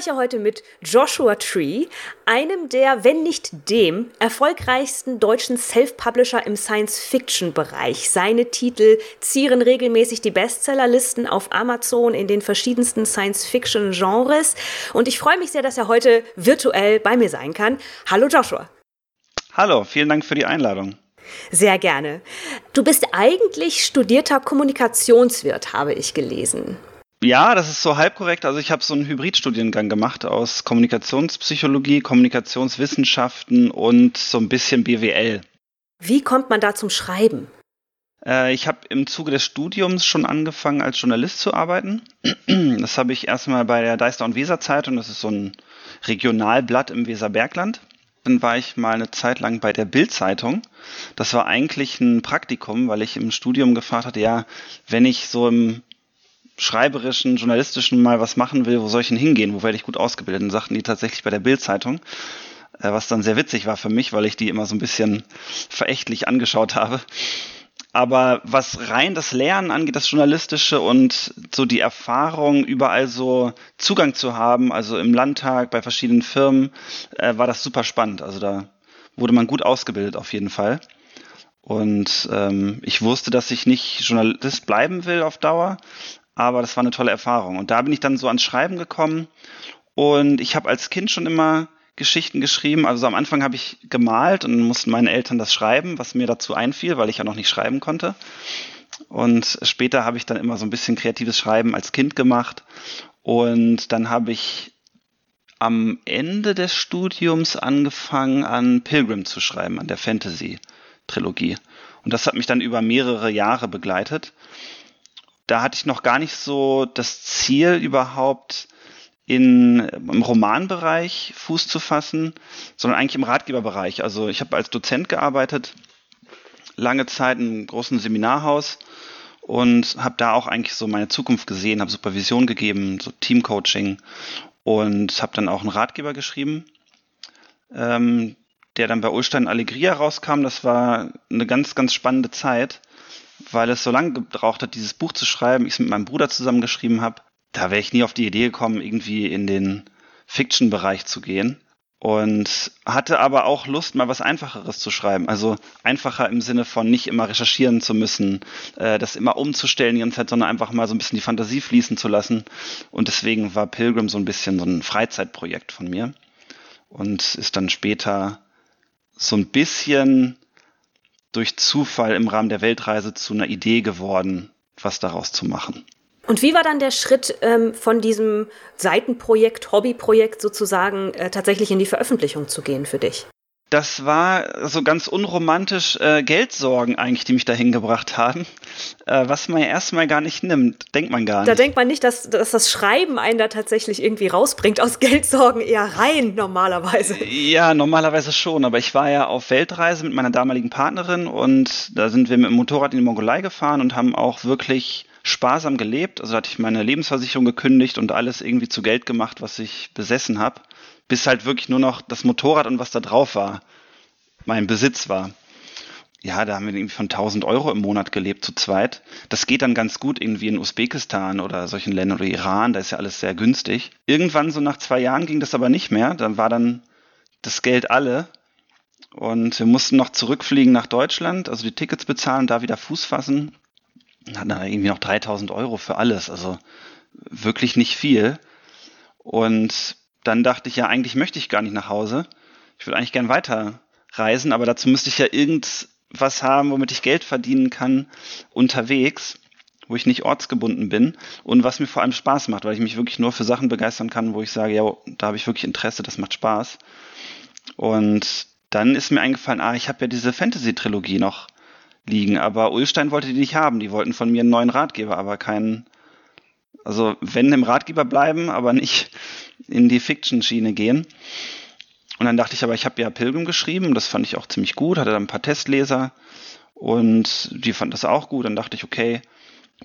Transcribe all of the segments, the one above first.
spreche heute mit Joshua Tree, einem der, wenn nicht dem, erfolgreichsten deutschen Self-Publisher im Science-Fiction-Bereich. Seine Titel zieren regelmäßig die Bestsellerlisten auf Amazon in den verschiedensten Science-Fiction-Genres. Und ich freue mich sehr, dass er heute virtuell bei mir sein kann. Hallo Joshua. Hallo, vielen Dank für die Einladung. Sehr gerne. Du bist eigentlich studierter Kommunikationswirt, habe ich gelesen. Ja, das ist so halb korrekt. Also ich habe so einen Hybridstudiengang gemacht aus Kommunikationspsychologie, Kommunikationswissenschaften und so ein bisschen BWL. Wie kommt man da zum Schreiben? Äh, ich habe im Zuge des Studiums schon angefangen, als Journalist zu arbeiten. Das habe ich erstmal bei der Deister und Weser Zeitung, das ist so ein Regionalblatt im Weserbergland. Dann war ich mal eine Zeit lang bei der Bild-Zeitung. Das war eigentlich ein Praktikum, weil ich im Studium gefragt hatte, ja, wenn ich so im schreiberischen, journalistischen mal was machen will, wo soll ich denn hingehen? Wo werde ich gut ausgebildet? Und sagten die tatsächlich bei der Bild-Zeitung, äh, was dann sehr witzig war für mich, weil ich die immer so ein bisschen verächtlich angeschaut habe. Aber was rein das Lernen angeht, das Journalistische und so die Erfahrung, überall so Zugang zu haben, also im Landtag, bei verschiedenen Firmen, äh, war das super spannend. Also da wurde man gut ausgebildet auf jeden Fall. Und ähm, ich wusste, dass ich nicht Journalist bleiben will auf Dauer, aber das war eine tolle Erfahrung. Und da bin ich dann so ans Schreiben gekommen und ich habe als Kind schon immer Geschichten geschrieben. Also am Anfang habe ich gemalt und mussten meine Eltern das schreiben, was mir dazu einfiel, weil ich ja noch nicht schreiben konnte. Und später habe ich dann immer so ein bisschen kreatives Schreiben als Kind gemacht. Und dann habe ich am Ende des Studiums angefangen, an Pilgrim zu schreiben, an der Fantasy-Trilogie. Und das hat mich dann über mehrere Jahre begleitet da hatte ich noch gar nicht so das Ziel überhaupt in, im Romanbereich Fuß zu fassen, sondern eigentlich im Ratgeberbereich. Also ich habe als Dozent gearbeitet, lange Zeit im großen Seminarhaus und habe da auch eigentlich so meine Zukunft gesehen, habe Supervision gegeben, so Teamcoaching und habe dann auch einen Ratgeber geschrieben, ähm, der dann bei Ulstein Allegria rauskam. Das war eine ganz, ganz spannende Zeit weil es so lange gebraucht hat, dieses Buch zu schreiben, ich es mit meinem Bruder zusammengeschrieben habe, da wäre ich nie auf die Idee gekommen, irgendwie in den Fiction-Bereich zu gehen. Und hatte aber auch Lust, mal was Einfacheres zu schreiben. Also einfacher im Sinne von nicht immer recherchieren zu müssen, äh, das immer umzustellen die ganze Zeit, sondern einfach mal so ein bisschen die Fantasie fließen zu lassen. Und deswegen war Pilgrim so ein bisschen so ein Freizeitprojekt von mir. Und ist dann später so ein bisschen durch Zufall im Rahmen der Weltreise zu einer Idee geworden, was daraus zu machen. Und wie war dann der Schritt ähm, von diesem Seitenprojekt, Hobbyprojekt sozusagen äh, tatsächlich in die Veröffentlichung zu gehen für dich? Das war so ganz unromantisch äh, Geldsorgen eigentlich, die mich dahin gebracht haben, äh, was man ja erstmal gar nicht nimmt, denkt man gar nicht. Da denkt man nicht, dass, dass das Schreiben einen da tatsächlich irgendwie rausbringt, aus Geldsorgen eher rein normalerweise. Ja, normalerweise schon, aber ich war ja auf Weltreise mit meiner damaligen Partnerin und da sind wir mit dem Motorrad in die Mongolei gefahren und haben auch wirklich sparsam gelebt. Also hatte ich meine Lebensversicherung gekündigt und alles irgendwie zu Geld gemacht, was ich besessen habe bis halt wirklich nur noch das Motorrad und was da drauf war, mein Besitz war. Ja, da haben wir irgendwie von 1000 Euro im Monat gelebt zu zweit. Das geht dann ganz gut irgendwie in Usbekistan oder solchen Ländern oder Iran, da ist ja alles sehr günstig. Irgendwann so nach zwei Jahren ging das aber nicht mehr. Dann war dann das Geld alle und wir mussten noch zurückfliegen nach Deutschland, also die Tickets bezahlen, da wieder Fuß fassen. Hatten dann irgendwie noch 3000 Euro für alles, also wirklich nicht viel. Und dann dachte ich ja, eigentlich möchte ich gar nicht nach Hause. Ich würde eigentlich gern weiter reisen, aber dazu müsste ich ja irgendwas haben, womit ich Geld verdienen kann unterwegs, wo ich nicht ortsgebunden bin und was mir vor allem Spaß macht, weil ich mich wirklich nur für Sachen begeistern kann, wo ich sage, ja, da habe ich wirklich Interesse, das macht Spaß. Und dann ist mir eingefallen, ah, ich habe ja diese Fantasy-Trilogie noch liegen, aber Ulstein wollte die nicht haben. Die wollten von mir einen neuen Ratgeber, aber keinen, also wenn im Ratgeber bleiben, aber nicht in die Fiction-Schiene gehen. Und dann dachte ich aber, ich habe ja Pilgrim geschrieben, das fand ich auch ziemlich gut, hatte dann ein paar Testleser und die fanden das auch gut. Dann dachte ich, okay,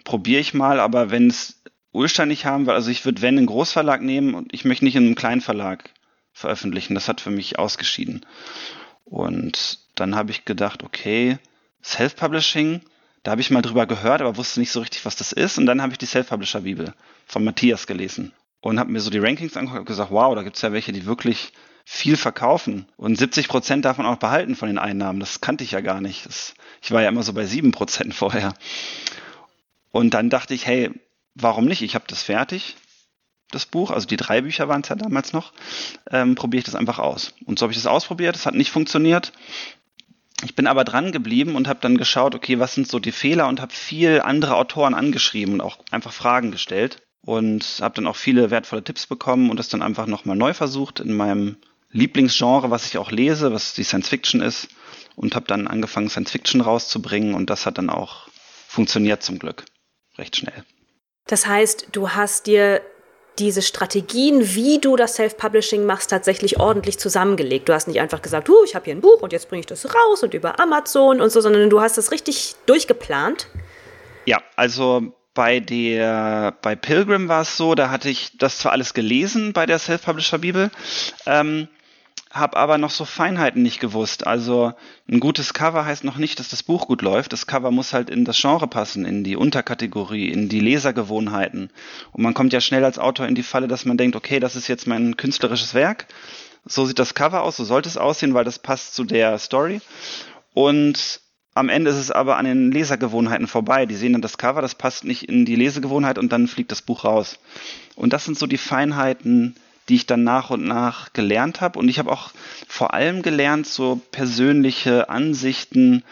probiere ich mal, aber wenn es Ulstein nicht haben will, also ich würde wenn einen Großverlag nehmen und ich möchte nicht in einem kleinen Verlag veröffentlichen. Das hat für mich ausgeschieden. Und dann habe ich gedacht, okay, Self-Publishing, da habe ich mal drüber gehört, aber wusste nicht so richtig, was das ist. Und dann habe ich die Self-Publisher-Bibel von Matthias gelesen und habe mir so die Rankings angeguckt und gesagt, wow, da gibt es ja welche, die wirklich viel verkaufen und 70 Prozent davon auch behalten von den Einnahmen. Das kannte ich ja gar nicht. Das, ich war ja immer so bei 7 Prozent vorher. Und dann dachte ich, hey, warum nicht? Ich habe das fertig, das Buch, also die drei Bücher waren es ja damals noch, ähm, probiere ich das einfach aus. Und so habe ich das ausprobiert, es hat nicht funktioniert. Ich bin aber dran geblieben und habe dann geschaut, okay, was sind so die Fehler und habe viel andere Autoren angeschrieben und auch einfach Fragen gestellt und habe dann auch viele wertvolle Tipps bekommen und das dann einfach nochmal neu versucht in meinem Lieblingsgenre, was ich auch lese, was die Science Fiction ist und habe dann angefangen Science Fiction rauszubringen und das hat dann auch funktioniert zum Glück recht schnell. Das heißt, du hast dir diese Strategien, wie du das Self-Publishing machst, tatsächlich ordentlich zusammengelegt. Du hast nicht einfach gesagt, ich habe hier ein Buch und jetzt bringe ich das raus und über Amazon und so, sondern du hast das richtig durchgeplant. Ja, also bei der bei Pilgrim war es so, da hatte ich das zwar alles gelesen bei der Self-Publisher-Bibel, ähm, habe aber noch so Feinheiten nicht gewusst. Also ein gutes Cover heißt noch nicht, dass das Buch gut läuft. Das Cover muss halt in das Genre passen, in die Unterkategorie, in die Lesergewohnheiten. Und man kommt ja schnell als Autor in die Falle, dass man denkt, okay, das ist jetzt mein künstlerisches Werk. So sieht das Cover aus, so sollte es aussehen, weil das passt zu der Story. Und am Ende ist es aber an den Lesergewohnheiten vorbei. Die sehen dann das Cover, das passt nicht in die Lesegewohnheit und dann fliegt das Buch raus. Und das sind so die Feinheiten, die ich dann nach und nach gelernt habe. Und ich habe auch vor allem gelernt, so persönliche Ansichten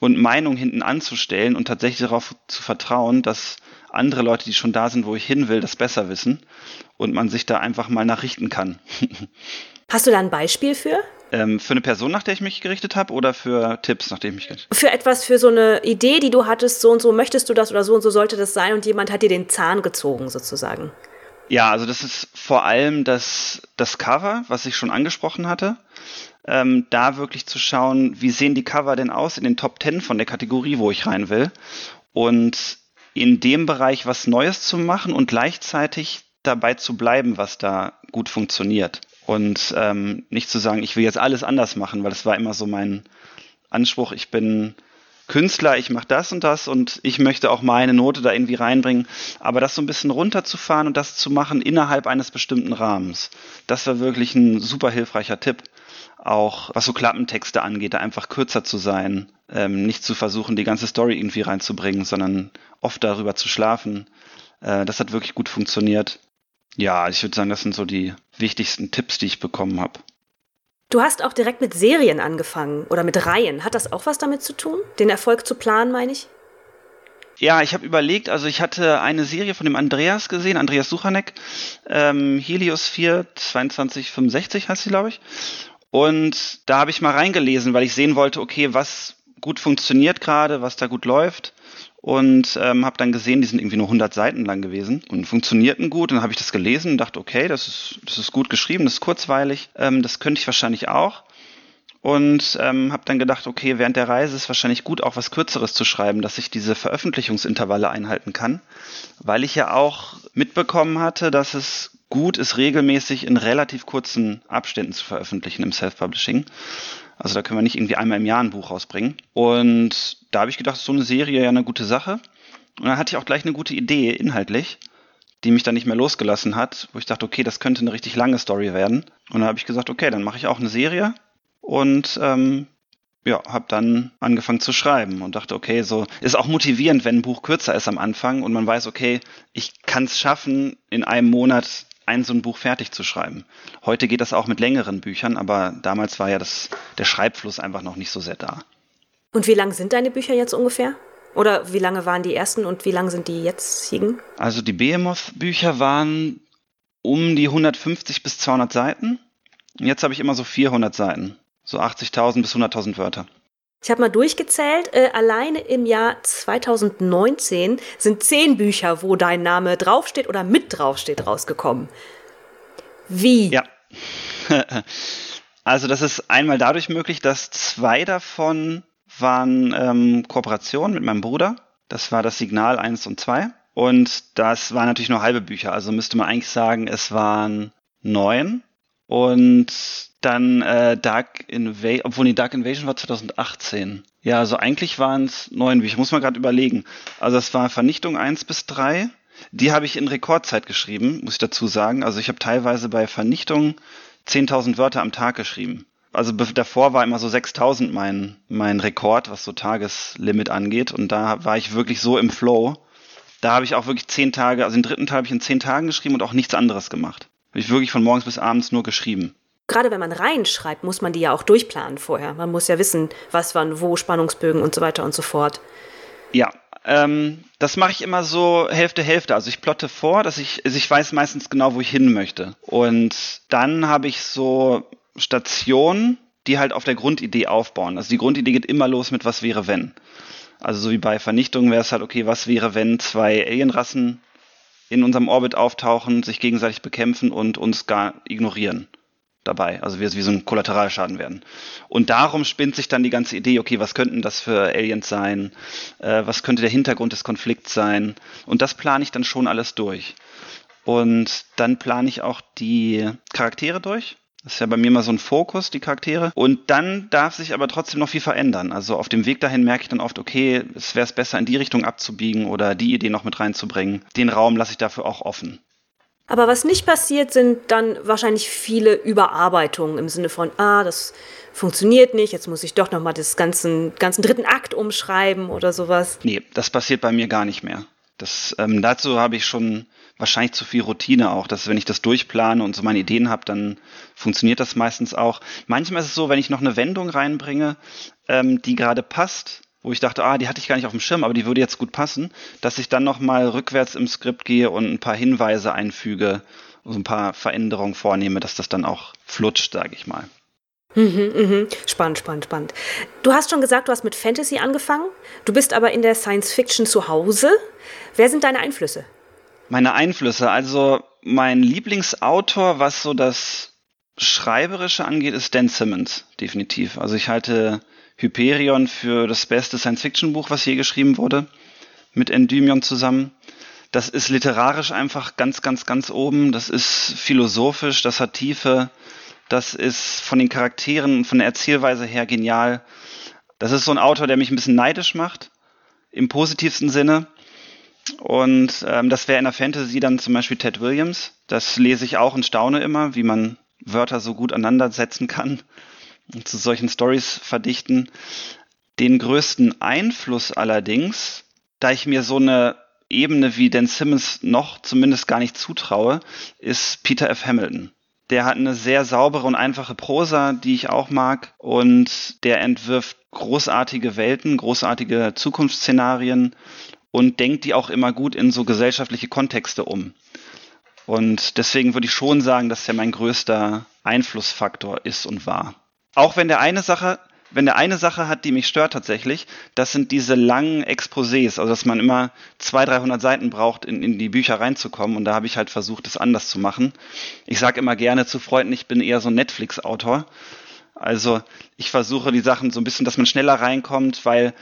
und Meinungen hinten anzustellen und tatsächlich darauf zu vertrauen, dass andere Leute, die schon da sind, wo ich hin will, das besser wissen und man sich da einfach mal nachrichten kann. Hast du da ein Beispiel für? Ähm, für eine Person, nach der ich mich gerichtet habe oder für Tipps, nach denen ich mich gerichtet habe? Für etwas, für so eine Idee, die du hattest, so und so möchtest du das oder so und so sollte das sein und jemand hat dir den Zahn gezogen sozusagen. Ja, also das ist vor allem das, das Cover, was ich schon angesprochen hatte. Ähm, da wirklich zu schauen, wie sehen die Cover denn aus in den Top 10 von der Kategorie, wo ich rein will. Und in dem Bereich was Neues zu machen und gleichzeitig dabei zu bleiben, was da gut funktioniert. Und ähm, nicht zu sagen, ich will jetzt alles anders machen, weil das war immer so mein Anspruch. Ich bin Künstler, ich mache das und das und ich möchte auch meine Note da irgendwie reinbringen. Aber das so ein bisschen runterzufahren und das zu machen innerhalb eines bestimmten Rahmens, das war wirklich ein super hilfreicher Tipp. Auch was so Klappentexte angeht, da einfach kürzer zu sein, ähm, nicht zu versuchen, die ganze Story irgendwie reinzubringen, sondern oft darüber zu schlafen. Äh, das hat wirklich gut funktioniert. Ja, ich würde sagen, das sind so die wichtigsten Tipps, die ich bekommen habe. Du hast auch direkt mit Serien angefangen oder mit Reihen. Hat das auch was damit zu tun? Den Erfolg zu planen, meine ich? Ja, ich habe überlegt, also ich hatte eine Serie von dem Andreas gesehen, Andreas Suchanek, ähm, Helios 4 2265 heißt sie, glaube ich. Und da habe ich mal reingelesen, weil ich sehen wollte, okay, was gut funktioniert gerade, was da gut läuft und ähm, habe dann gesehen, die sind irgendwie nur 100 Seiten lang gewesen und funktionierten gut. Und dann habe ich das gelesen und dachte, okay, das ist, das ist gut geschrieben, das ist kurzweilig, ähm, das könnte ich wahrscheinlich auch. Und ähm, habe dann gedacht, okay, während der Reise ist wahrscheinlich gut, auch was Kürzeres zu schreiben, dass ich diese Veröffentlichungsintervalle einhalten kann, weil ich ja auch mitbekommen hatte, dass es gut ist, regelmäßig in relativ kurzen Abständen zu veröffentlichen im Self-Publishing. Also da können wir nicht irgendwie einmal im Jahr ein Buch rausbringen. Und da habe ich gedacht, so eine Serie ja eine gute Sache. Und dann hatte ich auch gleich eine gute Idee inhaltlich, die mich dann nicht mehr losgelassen hat, wo ich dachte, okay, das könnte eine richtig lange Story werden. Und dann habe ich gesagt, okay, dann mache ich auch eine Serie und ähm, ja, habe dann angefangen zu schreiben und dachte, okay, so ist auch motivierend, wenn ein Buch kürzer ist am Anfang und man weiß, okay, ich kann es schaffen, in einem Monat ein so ein Buch fertig zu schreiben. Heute geht das auch mit längeren Büchern, aber damals war ja das, der Schreibfluss einfach noch nicht so sehr da. Und wie lang sind deine Bücher jetzt ungefähr? Oder wie lange waren die ersten und wie lang sind die jetzigen? Also die Behemoth-Bücher waren um die 150 bis 200 Seiten. Und jetzt habe ich immer so 400 Seiten. So 80.000 bis 100.000 Wörter. Ich habe mal durchgezählt, äh, alleine im Jahr 2019 sind zehn Bücher, wo dein Name draufsteht oder mit draufsteht, rausgekommen. Wie? Ja. also das ist einmal dadurch möglich, dass zwei davon waren ähm, Kooperationen mit meinem Bruder. Das war das Signal 1 und 2. Und das waren natürlich nur halbe Bücher. Also müsste man eigentlich sagen, es waren neun. Und dann äh, Dark Invasion, obwohl die Dark Invasion war 2018. Ja, also eigentlich waren es neun Bücher. Muss man gerade überlegen. Also es war Vernichtung 1 bis 3. Die habe ich in Rekordzeit geschrieben, muss ich dazu sagen. Also ich habe teilweise bei Vernichtung 10.000 Wörter am Tag geschrieben. Also davor war immer so 6.000 mein, mein Rekord, was so Tageslimit angeht. Und da war ich wirklich so im Flow. Da habe ich auch wirklich zehn Tage, also den dritten Teil habe ich in zehn Tagen geschrieben und auch nichts anderes gemacht. Habe ich wirklich von morgens bis abends nur geschrieben gerade wenn man reinschreibt, muss man die ja auch durchplanen vorher. Man muss ja wissen, was wann, wo, Spannungsbögen und so weiter und so fort. Ja, ähm, das mache ich immer so Hälfte, Hälfte. Also ich plotte vor, dass ich, also ich weiß meistens genau, wo ich hin möchte. Und dann habe ich so Stationen, die halt auf der Grundidee aufbauen. Also die Grundidee geht immer los mit was wäre wenn. Also so wie bei Vernichtung wäre es halt, okay, was wäre, wenn zwei Alienrassen in unserem Orbit auftauchen, sich gegenseitig bekämpfen und uns gar ignorieren dabei. Also wir wie so ein Kollateralschaden werden. Und darum spinnt sich dann die ganze Idee, okay, was könnten das für Aliens sein? Äh, was könnte der Hintergrund des Konflikts sein? Und das plane ich dann schon alles durch. Und dann plane ich auch die Charaktere durch. Das ist ja bei mir mal so ein Fokus, die Charaktere. Und dann darf sich aber trotzdem noch viel verändern. Also auf dem Weg dahin merke ich dann oft, okay, es wäre es besser, in die Richtung abzubiegen oder die Idee noch mit reinzubringen. Den Raum lasse ich dafür auch offen. Aber was nicht passiert, sind dann wahrscheinlich viele Überarbeitungen im Sinne von, ah, das funktioniert nicht, jetzt muss ich doch nochmal das ganzen, ganzen dritten Akt umschreiben oder sowas. Nee, das passiert bei mir gar nicht mehr. Das, ähm, dazu habe ich schon wahrscheinlich zu viel Routine auch, dass wenn ich das durchplane und so meine Ideen habe, dann funktioniert das meistens auch. Manchmal ist es so, wenn ich noch eine Wendung reinbringe, ähm, die gerade passt, wo ich dachte, ah, die hatte ich gar nicht auf dem Schirm, aber die würde jetzt gut passen, dass ich dann nochmal rückwärts im Skript gehe und ein paar Hinweise einfüge, so ein paar Veränderungen vornehme, dass das dann auch flutscht, sage ich mal. Mhm, mhm. Spannend, spannend, spannend. Du hast schon gesagt, du hast mit Fantasy angefangen. Du bist aber in der Science Fiction zu Hause. Wer sind deine Einflüsse? Meine Einflüsse, also mein Lieblingsautor, was so das Schreiberische angeht, ist Dan Simmons, definitiv. Also ich halte Hyperion für das beste Science-Fiction-Buch, was je geschrieben wurde, mit Endymion zusammen. Das ist literarisch einfach ganz, ganz, ganz oben. Das ist philosophisch, das hat Tiefe. Das ist von den Charakteren von der Erzählweise her genial. Das ist so ein Autor, der mich ein bisschen neidisch macht, im positivsten Sinne. Und ähm, das wäre in der Fantasy dann zum Beispiel Ted Williams. Das lese ich auch und staune immer, wie man Wörter so gut aneinandersetzen kann zu solchen Stories verdichten. Den größten Einfluss allerdings, da ich mir so eine Ebene wie Dan Simmons noch zumindest gar nicht zutraue, ist Peter F. Hamilton. Der hat eine sehr saubere und einfache Prosa, die ich auch mag, und der entwirft großartige Welten, großartige Zukunftsszenarien und denkt die auch immer gut in so gesellschaftliche Kontexte um. Und deswegen würde ich schon sagen, dass er mein größter Einflussfaktor ist und war. Auch wenn der eine Sache, wenn der eine Sache hat, die mich stört tatsächlich, das sind diese langen Exposés, also dass man immer 200, 300 Seiten braucht, in, in die Bücher reinzukommen. Und da habe ich halt versucht, das anders zu machen. Ich sage immer gerne zu Freunden, ich bin eher so ein Netflix-Autor. Also ich versuche die Sachen so ein bisschen, dass man schneller reinkommt, weil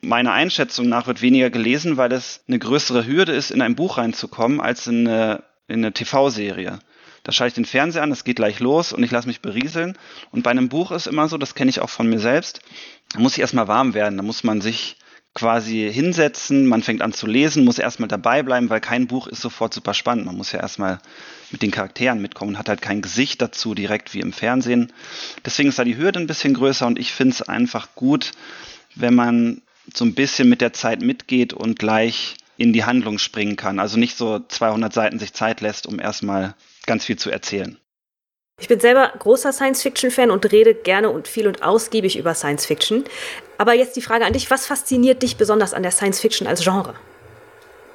meiner Einschätzung nach wird weniger gelesen, weil es eine größere Hürde ist, in ein Buch reinzukommen, als in eine, in eine TV-Serie. Da schalte ich den Fernseher an, das geht gleich los und ich lasse mich berieseln. Und bei einem Buch ist immer so, das kenne ich auch von mir selbst, da muss ich erstmal warm werden, da muss man sich quasi hinsetzen, man fängt an zu lesen, muss erstmal dabei bleiben, weil kein Buch ist sofort super spannend. Man muss ja erstmal mit den Charakteren mitkommen und hat halt kein Gesicht dazu direkt wie im Fernsehen. Deswegen ist da die Hürde ein bisschen größer und ich finde es einfach gut, wenn man so ein bisschen mit der Zeit mitgeht und gleich in die Handlung springen kann. Also nicht so 200 Seiten sich Zeit lässt, um erstmal ganz viel zu erzählen. Ich bin selber großer Science-Fiction-Fan und rede gerne und viel und ausgiebig über Science-Fiction. Aber jetzt die Frage an dich, was fasziniert dich besonders an der Science-Fiction als Genre?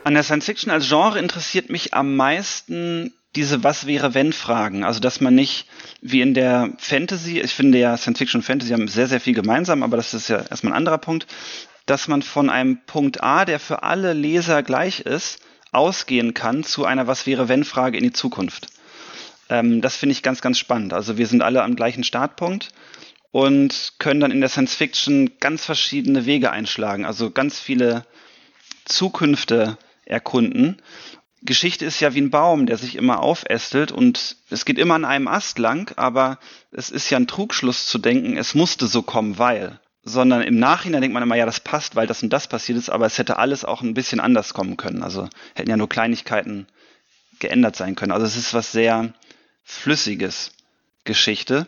An der Science-Fiction als Genre interessiert mich am meisten diese Was wäre wenn Fragen. Also dass man nicht wie in der Fantasy, ich finde ja Science-Fiction und Fantasy haben sehr, sehr viel gemeinsam, aber das ist ja erstmal ein anderer Punkt, dass man von einem Punkt A, der für alle Leser gleich ist, ausgehen kann zu einer Was wäre wenn Frage in die Zukunft. Ähm, das finde ich ganz, ganz spannend. Also wir sind alle am gleichen Startpunkt und können dann in der Science Fiction ganz verschiedene Wege einschlagen, also ganz viele Zukünfte erkunden. Geschichte ist ja wie ein Baum, der sich immer aufästelt und es geht immer an einem Ast lang, aber es ist ja ein Trugschluss zu denken, es musste so kommen, weil. Sondern im Nachhinein denkt man immer, ja, das passt, weil das und das passiert ist, aber es hätte alles auch ein bisschen anders kommen können. Also hätten ja nur Kleinigkeiten geändert sein können. Also es ist was sehr Flüssiges, Geschichte.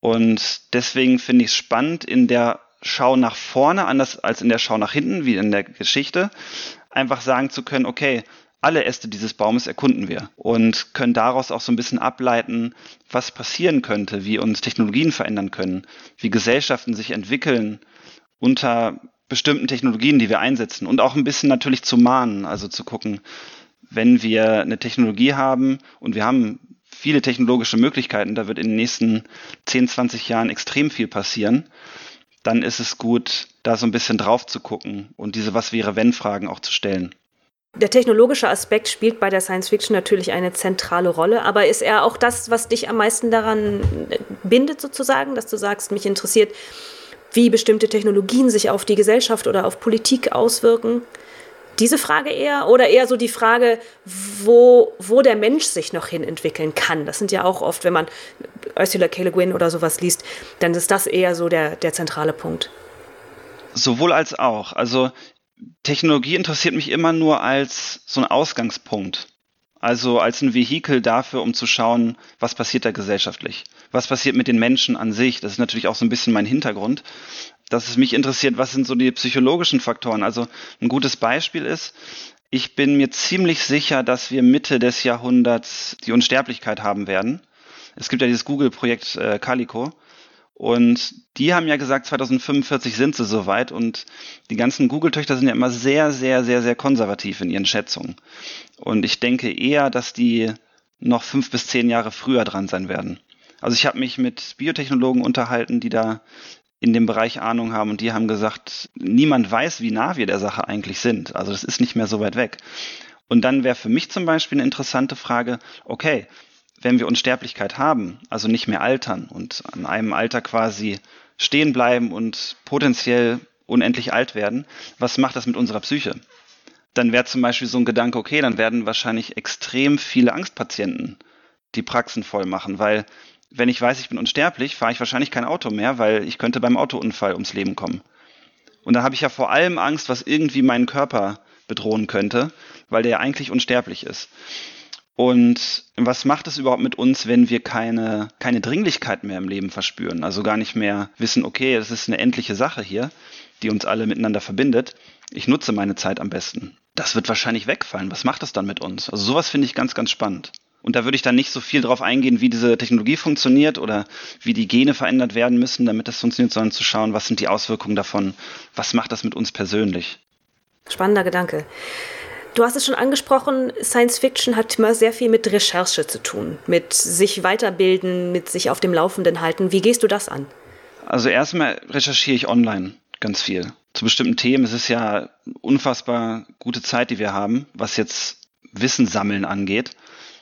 Und deswegen finde ich es spannend, in der Schau nach vorne, anders als in der Schau nach hinten, wie in der Geschichte, einfach sagen zu können, okay, alle Äste dieses Baumes erkunden wir und können daraus auch so ein bisschen ableiten, was passieren könnte, wie uns Technologien verändern können, wie Gesellschaften sich entwickeln unter bestimmten Technologien, die wir einsetzen und auch ein bisschen natürlich zu mahnen, also zu gucken, wenn wir eine Technologie haben und wir haben viele technologische Möglichkeiten, da wird in den nächsten 10, 20 Jahren extrem viel passieren, dann ist es gut, da so ein bisschen drauf zu gucken und diese Was wäre wenn Fragen auch zu stellen. Der technologische Aspekt spielt bei der Science Fiction natürlich eine zentrale Rolle, aber ist er auch das, was dich am meisten daran bindet, sozusagen, dass du sagst, mich interessiert, wie bestimmte Technologien sich auf die Gesellschaft oder auf Politik auswirken? Diese Frage eher oder eher so die Frage, wo, wo der Mensch sich noch hin entwickeln kann. Das sind ja auch oft, wenn man Ursula K. Le Guin oder sowas liest, dann ist das eher so der, der zentrale Punkt. Sowohl als auch. Also Technologie interessiert mich immer nur als so ein Ausgangspunkt. Also als ein Vehikel dafür, um zu schauen, was passiert da gesellschaftlich? Was passiert mit den Menschen an sich? Das ist natürlich auch so ein bisschen mein Hintergrund, dass es mich interessiert, was sind so die psychologischen Faktoren? Also ein gutes Beispiel ist, ich bin mir ziemlich sicher, dass wir Mitte des Jahrhunderts die Unsterblichkeit haben werden. Es gibt ja dieses Google-Projekt äh, Calico. Und die haben ja gesagt, 2045 sind sie soweit und die ganzen Google-Töchter sind ja immer sehr, sehr, sehr, sehr konservativ in ihren Schätzungen. Und ich denke eher, dass die noch fünf bis zehn Jahre früher dran sein werden. Also ich habe mich mit Biotechnologen unterhalten, die da in dem Bereich Ahnung haben und die haben gesagt, niemand weiß, wie nah wir der Sache eigentlich sind. Also das ist nicht mehr so weit weg. Und dann wäre für mich zum Beispiel eine interessante Frage, okay, wenn wir Unsterblichkeit haben, also nicht mehr altern und an einem Alter quasi stehen bleiben und potenziell unendlich alt werden, was macht das mit unserer Psyche? Dann wäre zum Beispiel so ein Gedanke, okay, dann werden wahrscheinlich extrem viele Angstpatienten die Praxen voll machen, weil wenn ich weiß, ich bin unsterblich, fahre ich wahrscheinlich kein Auto mehr, weil ich könnte beim Autounfall ums Leben kommen. Und dann habe ich ja vor allem Angst, was irgendwie meinen Körper bedrohen könnte, weil der ja eigentlich unsterblich ist. Und was macht es überhaupt mit uns, wenn wir keine, keine Dringlichkeit mehr im Leben verspüren? Also gar nicht mehr wissen, okay, das ist eine endliche Sache hier, die uns alle miteinander verbindet. Ich nutze meine Zeit am besten. Das wird wahrscheinlich wegfallen. Was macht das dann mit uns? Also sowas finde ich ganz, ganz spannend. Und da würde ich dann nicht so viel drauf eingehen, wie diese Technologie funktioniert oder wie die Gene verändert werden müssen, damit das funktioniert, sondern zu schauen, was sind die Auswirkungen davon, was macht das mit uns persönlich. Spannender Gedanke. Du hast es schon angesprochen, Science Fiction hat immer sehr viel mit Recherche zu tun, mit sich weiterbilden, mit sich auf dem Laufenden halten. Wie gehst du das an? Also erstmal recherchiere ich online ganz viel. Zu bestimmten Themen. Es ist ja unfassbar gute Zeit, die wir haben, was jetzt Wissen sammeln angeht.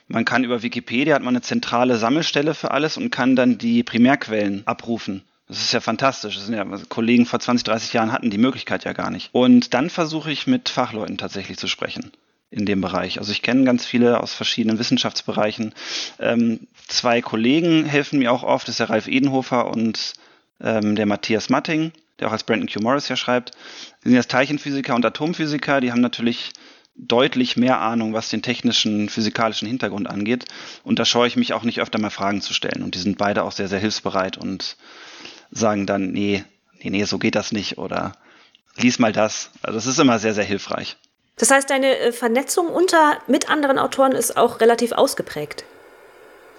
Man kann über Wikipedia hat man eine zentrale Sammelstelle für alles und kann dann die Primärquellen abrufen. Das ist ja fantastisch. Das sind ja Kollegen vor 20, 30 Jahren hatten die Möglichkeit ja gar nicht. Und dann versuche ich mit Fachleuten tatsächlich zu sprechen in dem Bereich. Also ich kenne ganz viele aus verschiedenen Wissenschaftsbereichen. Ähm, zwei Kollegen helfen mir auch oft, das ist der Ralf Edenhofer und ähm, der Matthias Matting, der auch als Brandon Q. Morris ja schreibt. Die sind jetzt Teilchenphysiker und Atomphysiker, die haben natürlich deutlich mehr Ahnung, was den technischen, physikalischen Hintergrund angeht. Und da scheue ich mich auch nicht öfter mal Fragen zu stellen. Und die sind beide auch sehr, sehr hilfsbereit und sagen dann, nee, nee, nee, so geht das nicht oder lies mal das. Also das ist immer sehr, sehr hilfreich. Das heißt, deine äh, Vernetzung unter mit anderen Autoren ist auch relativ ausgeprägt.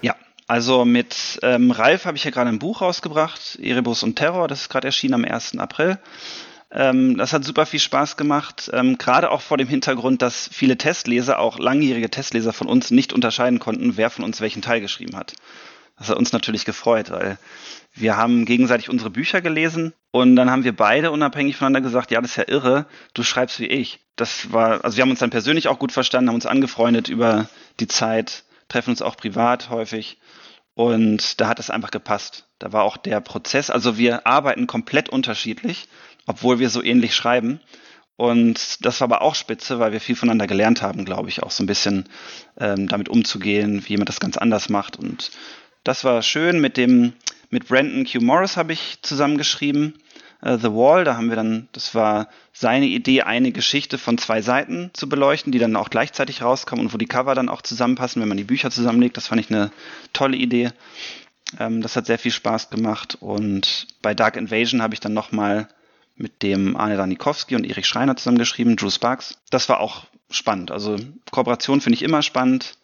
Ja, also mit ähm, Ralf habe ich ja gerade ein Buch rausgebracht, Erebus und Terror, das ist gerade erschienen am 1. April. Ähm, das hat super viel Spaß gemacht, ähm, gerade auch vor dem Hintergrund, dass viele Testleser, auch langjährige Testleser von uns, nicht unterscheiden konnten, wer von uns welchen Teil geschrieben hat. Das hat uns natürlich gefreut, weil wir haben gegenseitig unsere Bücher gelesen und dann haben wir beide unabhängig voneinander gesagt, ja, das ist ja irre, du schreibst wie ich. Das war, also wir haben uns dann persönlich auch gut verstanden, haben uns angefreundet über die Zeit, treffen uns auch privat häufig und da hat es einfach gepasst. Da war auch der Prozess, also wir arbeiten komplett unterschiedlich, obwohl wir so ähnlich schreiben Und das war aber auch spitze, weil wir viel voneinander gelernt haben, glaube ich, auch so ein bisschen ähm, damit umzugehen, wie man das ganz anders macht. Und das war schön. Mit dem, mit Brandon Q. Morris habe ich zusammengeschrieben. Uh, The Wall, da haben wir dann, das war seine Idee, eine Geschichte von zwei Seiten zu beleuchten, die dann auch gleichzeitig rauskommen und wo die Cover dann auch zusammenpassen, wenn man die Bücher zusammenlegt. Das fand ich eine tolle Idee. Ähm, das hat sehr viel Spaß gemacht. Und bei Dark Invasion habe ich dann nochmal mit dem Arne Danikowski und Erich Schreiner zusammengeschrieben, Drew Sparks. Das war auch spannend. Also Kooperation finde ich immer spannend.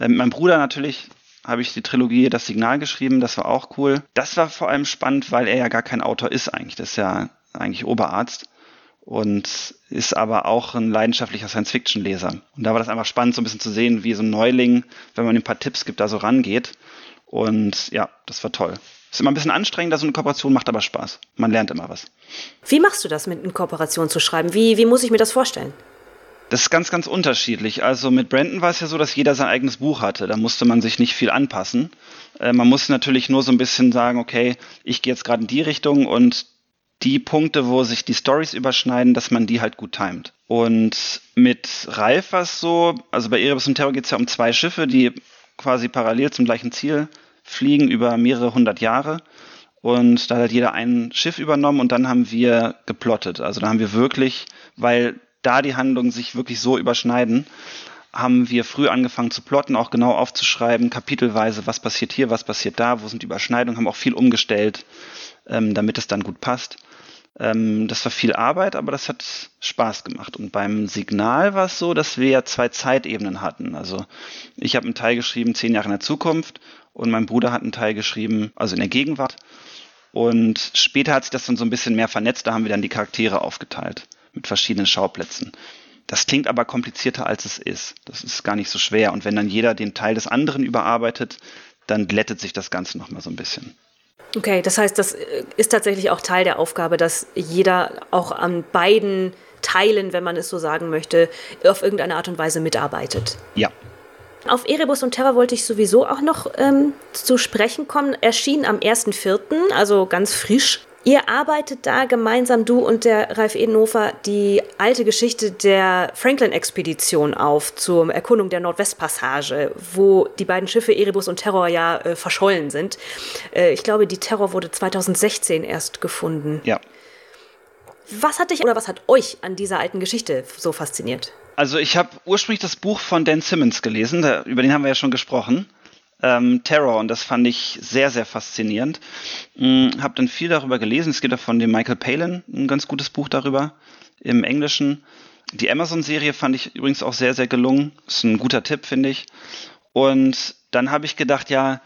Äh, mit meinem Bruder natürlich habe ich die Trilogie Das Signal geschrieben, das war auch cool. Das war vor allem spannend, weil er ja gar kein Autor ist eigentlich. Das ist ja eigentlich Oberarzt und ist aber auch ein leidenschaftlicher Science-Fiction-Leser. Und da war das einfach spannend, so ein bisschen zu sehen, wie so ein Neuling, wenn man ihm ein paar Tipps gibt, da so rangeht. Und ja, das war toll. Ist immer ein bisschen anstrengender, so eine Kooperation macht aber Spaß. Man lernt immer was. Wie machst du das, mit einer Kooperation zu schreiben? Wie, wie muss ich mir das vorstellen? Das ist ganz, ganz unterschiedlich. Also mit Brandon war es ja so, dass jeder sein eigenes Buch hatte. Da musste man sich nicht viel anpassen. Äh, man musste natürlich nur so ein bisschen sagen, okay, ich gehe jetzt gerade in die Richtung und die Punkte, wo sich die Stories überschneiden, dass man die halt gut timet. Und mit Ralf war es so, also bei Erebus und Terror geht es ja um zwei Schiffe, die quasi parallel zum gleichen Ziel fliegen über mehrere hundert Jahre. Und da hat jeder ein Schiff übernommen und dann haben wir geplottet. Also da haben wir wirklich, weil da die Handlungen sich wirklich so überschneiden, haben wir früh angefangen zu plotten, auch genau aufzuschreiben, kapitelweise, was passiert hier, was passiert da, wo sind die Überschneidungen, haben auch viel umgestellt, ähm, damit es dann gut passt. Ähm, das war viel Arbeit, aber das hat Spaß gemacht. Und beim Signal war es so, dass wir zwei Zeitebenen hatten. Also ich habe einen Teil geschrieben, zehn Jahre in der Zukunft und mein Bruder hat einen Teil geschrieben, also in der Gegenwart. Und später hat sich das dann so ein bisschen mehr vernetzt, da haben wir dann die Charaktere aufgeteilt mit verschiedenen Schauplätzen. Das klingt aber komplizierter, als es ist. Das ist gar nicht so schwer. Und wenn dann jeder den Teil des anderen überarbeitet, dann glättet sich das Ganze nochmal so ein bisschen. Okay, das heißt, das ist tatsächlich auch Teil der Aufgabe, dass jeder auch an beiden Teilen, wenn man es so sagen möchte, auf irgendeine Art und Weise mitarbeitet. Ja, auf Erebus und Terra wollte ich sowieso auch noch ähm, zu sprechen kommen. Erschien am 1.4., also ganz frisch. Ihr arbeitet da gemeinsam, du und der Ralf Edenhofer, die alte Geschichte der Franklin-Expedition auf zur Erkundung der Nordwestpassage, wo die beiden Schiffe Erebus und Terror ja äh, verschollen sind. Äh, ich glaube, die Terror wurde 2016 erst gefunden. Ja. Was hat dich oder was hat euch an dieser alten Geschichte so fasziniert? Also ich habe ursprünglich das Buch von Dan Simmons gelesen, da, über den haben wir ja schon gesprochen. Ähm, Terror und das fand ich sehr, sehr faszinierend. Hm, habe dann viel darüber gelesen. Es gibt auch von dem Michael Palin ein ganz gutes Buch darüber im Englischen. Die Amazon-Serie fand ich übrigens auch sehr, sehr gelungen. Ist ein guter Tipp, finde ich. Und dann habe ich gedacht, ja,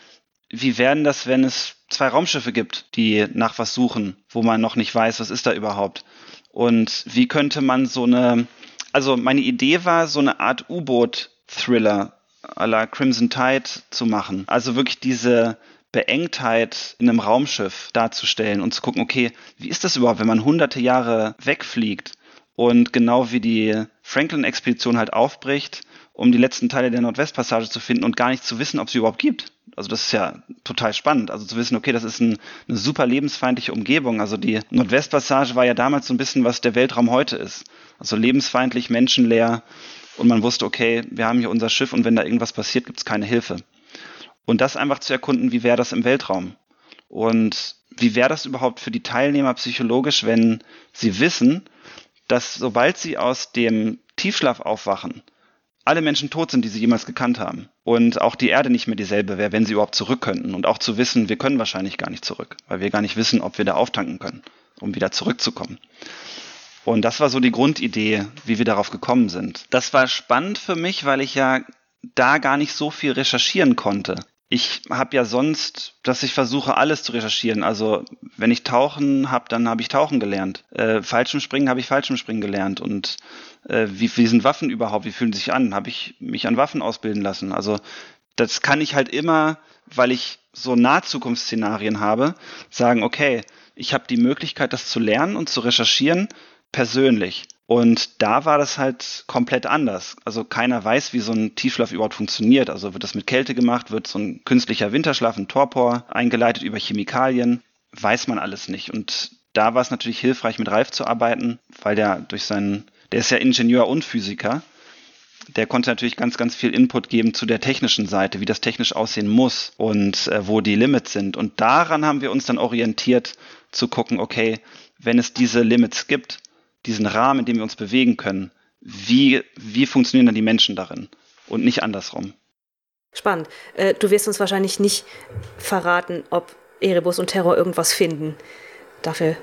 wie werden das, wenn es zwei Raumschiffe gibt, die nach was suchen, wo man noch nicht weiß, was ist da überhaupt? Und wie könnte man so eine also meine Idee war, so eine Art U-Boot-Thriller à la Crimson Tide zu machen. Also wirklich diese Beengtheit in einem Raumschiff darzustellen und zu gucken, okay, wie ist das überhaupt, wenn man hunderte Jahre wegfliegt und genau wie die Franklin-Expedition halt aufbricht, um die letzten Teile der Nordwestpassage zu finden und gar nicht zu wissen, ob sie überhaupt gibt. Also das ist ja total spannend. Also zu wissen, okay, das ist ein, eine super lebensfeindliche Umgebung. Also die Nordwestpassage war ja damals so ein bisschen, was der Weltraum heute ist. Also lebensfeindlich, menschenleer. Und man wusste, okay, wir haben hier unser Schiff und wenn da irgendwas passiert, gibt es keine Hilfe. Und das einfach zu erkunden, wie wäre das im Weltraum? Und wie wäre das überhaupt für die Teilnehmer psychologisch, wenn sie wissen, dass sobald sie aus dem Tiefschlaf aufwachen, alle Menschen tot sind, die sie jemals gekannt haben. Und auch die Erde nicht mehr dieselbe wäre, wenn sie überhaupt zurück könnten. Und auch zu wissen, wir können wahrscheinlich gar nicht zurück, weil wir gar nicht wissen, ob wir da auftanken können, um wieder zurückzukommen. Und das war so die Grundidee, wie wir darauf gekommen sind. Das war spannend für mich, weil ich ja da gar nicht so viel recherchieren konnte. Ich habe ja sonst, dass ich versuche, alles zu recherchieren. Also wenn ich Tauchen habe, dann habe ich Tauchen gelernt. Äh, Fallschirmspringen habe ich Fallschirmspringen gelernt. Und äh, wie, wie sind Waffen überhaupt? Wie fühlen sie sich an? Habe ich mich an Waffen ausbilden lassen? Also das kann ich halt immer, weil ich so Nahzukunftsszenarien habe, sagen, okay, ich habe die Möglichkeit, das zu lernen und zu recherchieren, persönlich. Und da war das halt komplett anders. Also keiner weiß, wie so ein Tiefschlaf überhaupt funktioniert. Also wird das mit Kälte gemacht, wird so ein künstlicher Winterschlaf, ein Torpor eingeleitet über Chemikalien, weiß man alles nicht. Und da war es natürlich hilfreich, mit Ralf zu arbeiten, weil der durch seinen, der ist ja Ingenieur und Physiker. Der konnte natürlich ganz, ganz viel Input geben zu der technischen Seite, wie das technisch aussehen muss und äh, wo die Limits sind. Und daran haben wir uns dann orientiert, zu gucken, okay, wenn es diese Limits gibt, diesen Rahmen, in dem wir uns bewegen können, wie, wie funktionieren dann die Menschen darin und nicht andersrum. Spannend. Äh, du wirst uns wahrscheinlich nicht verraten, ob Erebus und Terror irgendwas finden. Dafür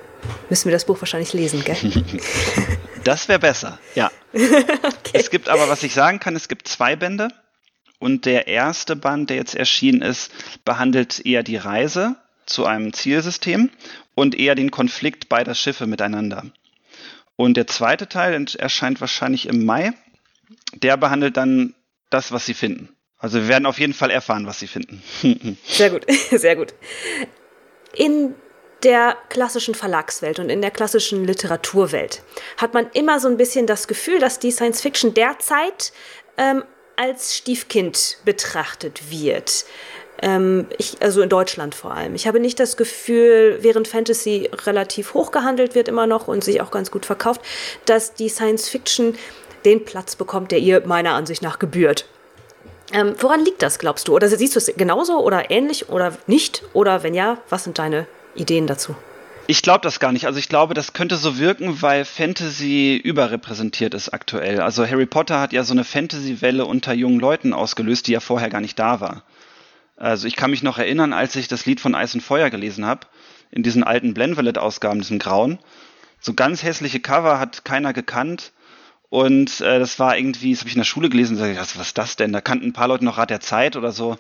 müssen wir das Buch wahrscheinlich lesen, gell? das wäre besser, ja. okay. Es gibt aber, was ich sagen kann, es gibt zwei Bände. Und der erste Band, der jetzt erschienen ist, behandelt eher die Reise zu einem Zielsystem und eher den Konflikt beider Schiffe miteinander. Und der zweite Teil erscheint wahrscheinlich im Mai. Der behandelt dann das, was sie finden. Also wir werden auf jeden Fall erfahren, was sie finden. sehr gut, sehr gut. In der klassischen Verlagswelt und in der klassischen Literaturwelt hat man immer so ein bisschen das Gefühl, dass die Science Fiction derzeit ähm, als Stiefkind betrachtet wird. Ähm, ich, also in Deutschland vor allem. Ich habe nicht das Gefühl, während Fantasy relativ hoch gehandelt wird immer noch und sich auch ganz gut verkauft, dass die Science Fiction den Platz bekommt, der ihr meiner Ansicht nach gebührt. Ähm, woran liegt das, glaubst du? Oder siehst du es genauso oder ähnlich oder nicht? Oder wenn ja, was sind deine Ideen dazu? Ich glaube das gar nicht. Also ich glaube, das könnte so wirken, weil Fantasy überrepräsentiert ist aktuell. Also Harry Potter hat ja so eine Fantasy-Welle unter jungen Leuten ausgelöst, die ja vorher gar nicht da war. Also ich kann mich noch erinnern, als ich das Lied von Eis und Feuer gelesen habe, in diesen alten Blenvalet-Ausgaben, diesen grauen. So ganz hässliche Cover hat keiner gekannt. Und äh, das war irgendwie, das habe ich in der Schule gelesen, und dachte, was, ist das denn? Da kannten ein paar Leute noch Rat der Zeit oder so,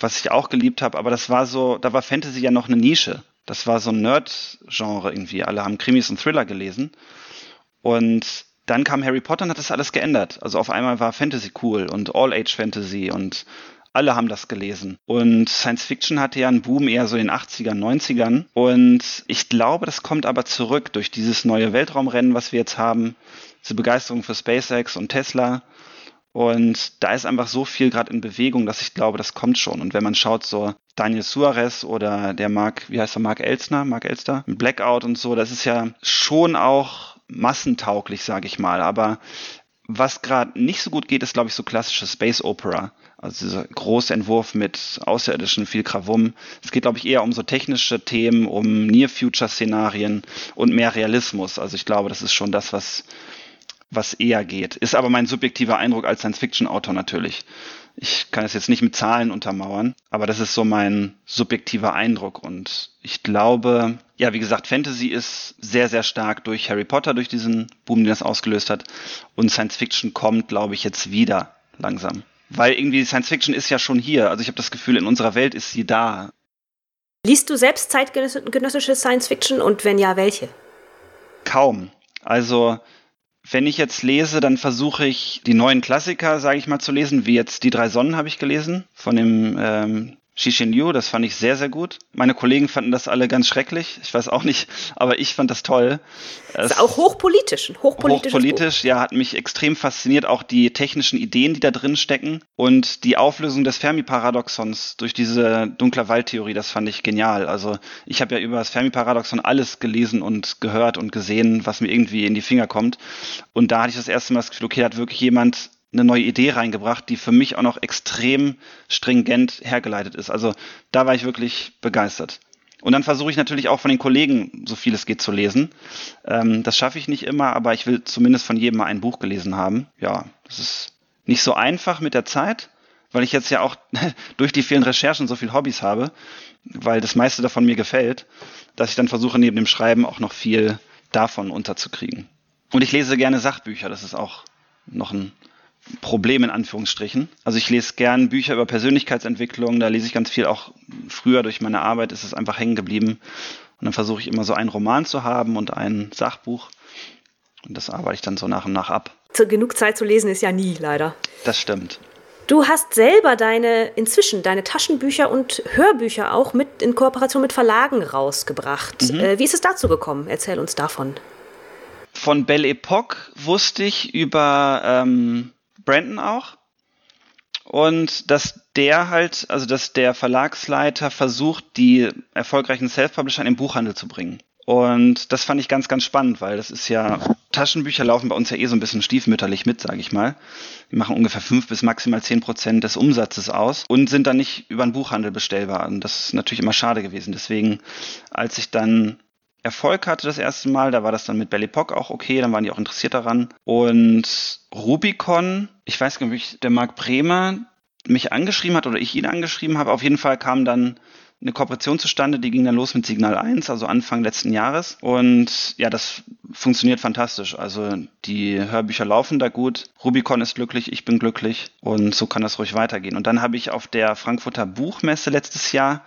was ich auch geliebt habe, aber das war so, da war Fantasy ja noch eine Nische. Das war so ein Nerd-Genre irgendwie. Alle haben Krimis und Thriller gelesen. Und dann kam Harry Potter und hat das alles geändert. Also auf einmal war Fantasy cool und All-Age-Fantasy und alle haben das gelesen. Und Science Fiction hatte ja einen Boom eher so in den 80ern, 90ern. Und ich glaube, das kommt aber zurück durch dieses neue Weltraumrennen, was wir jetzt haben diese Begeisterung für SpaceX und Tesla. Und da ist einfach so viel gerade in Bewegung, dass ich glaube, das kommt schon. Und wenn man schaut, so Daniel Suarez oder der Mark, wie heißt er, Mark Elstner, Mark Elster, Blackout und so, das ist ja schon auch massentauglich, sage ich mal. Aber was gerade nicht so gut geht, ist, glaube ich, so klassische Space Opera. Also dieser große Entwurf mit Außerirdischen, viel Krawum. Es geht, glaube ich, eher um so technische Themen, um Near-Future-Szenarien und mehr Realismus. Also ich glaube, das ist schon das, was was eher geht. Ist aber mein subjektiver Eindruck als Science-Fiction-Autor natürlich. Ich kann es jetzt nicht mit Zahlen untermauern, aber das ist so mein subjektiver Eindruck. Und ich glaube, ja, wie gesagt, Fantasy ist sehr, sehr stark durch Harry Potter, durch diesen Boom, den das ausgelöst hat. Und Science-Fiction kommt, glaube ich, jetzt wieder langsam. Weil irgendwie Science-Fiction ist ja schon hier. Also ich habe das Gefühl, in unserer Welt ist sie da. Liest du selbst zeitgenössische Science-Fiction und wenn ja, welche? Kaum. Also wenn ich jetzt lese, dann versuche ich die neuen Klassiker, sage ich mal, zu lesen, wie jetzt Die drei Sonnen habe ich gelesen von dem ähm, Shishin Liu, das fand ich sehr, sehr gut. Meine Kollegen fanden das alle ganz schrecklich. Ich weiß auch nicht, aber ich fand das toll. Es ist auch hochpolitisch. Hochpolitisch, hochpolitisch ja, hat mich extrem fasziniert. Auch die technischen Ideen, die da drin stecken und die Auflösung des Fermi-Paradoxons durch diese dunkler Waldtheorie, das fand ich genial. Also ich habe ja über das Fermi-Paradoxon alles gelesen und gehört und gesehen, was mir irgendwie in die Finger kommt. Und da hatte ich das erste Mal das Gefühl, okay, da hat wirklich jemand eine neue Idee reingebracht, die für mich auch noch extrem stringent hergeleitet ist. Also da war ich wirklich begeistert. Und dann versuche ich natürlich auch von den Kollegen so viel es geht zu lesen. Ähm, das schaffe ich nicht immer, aber ich will zumindest von jedem mal ein Buch gelesen haben. Ja, das ist nicht so einfach mit der Zeit, weil ich jetzt ja auch durch die vielen Recherchen so viele Hobbys habe, weil das meiste davon mir gefällt, dass ich dann versuche, neben dem Schreiben auch noch viel davon unterzukriegen. Und ich lese gerne Sachbücher, das ist auch noch ein Problem in Anführungsstrichen. Also ich lese gern Bücher über Persönlichkeitsentwicklung, da lese ich ganz viel auch früher durch meine Arbeit ist es einfach hängen geblieben. Und dann versuche ich immer so einen Roman zu haben und ein Sachbuch. Und das arbeite ich dann so nach und nach ab. Genug Zeit zu lesen ist ja nie, leider. Das stimmt. Du hast selber deine, inzwischen deine Taschenbücher und Hörbücher auch mit in Kooperation mit Verlagen rausgebracht. Mhm. Äh, wie ist es dazu gekommen? Erzähl uns davon. Von Belle Epoque wusste ich über ähm, Brandon auch. Und dass der halt, also dass der Verlagsleiter versucht, die erfolgreichen Self-Publisher in den Buchhandel zu bringen. Und das fand ich ganz, ganz spannend, weil das ist ja, Taschenbücher laufen bei uns ja eh so ein bisschen stiefmütterlich mit, sage ich mal. Die machen ungefähr fünf bis maximal zehn Prozent des Umsatzes aus und sind dann nicht über den Buchhandel bestellbar. Und das ist natürlich immer schade gewesen. Deswegen, als ich dann Erfolg hatte das erste Mal, da war das dann mit Bellypock auch okay, dann waren die auch interessiert daran. Und Rubicon, ich weiß gar nicht, ob der Marc Bremer mich angeschrieben hat oder ich ihn angeschrieben habe. Auf jeden Fall kam dann eine Kooperation zustande, die ging dann los mit Signal 1, also Anfang letzten Jahres. Und ja, das funktioniert fantastisch. Also die Hörbücher laufen da gut. Rubicon ist glücklich, ich bin glücklich und so kann das ruhig weitergehen. Und dann habe ich auf der Frankfurter Buchmesse letztes Jahr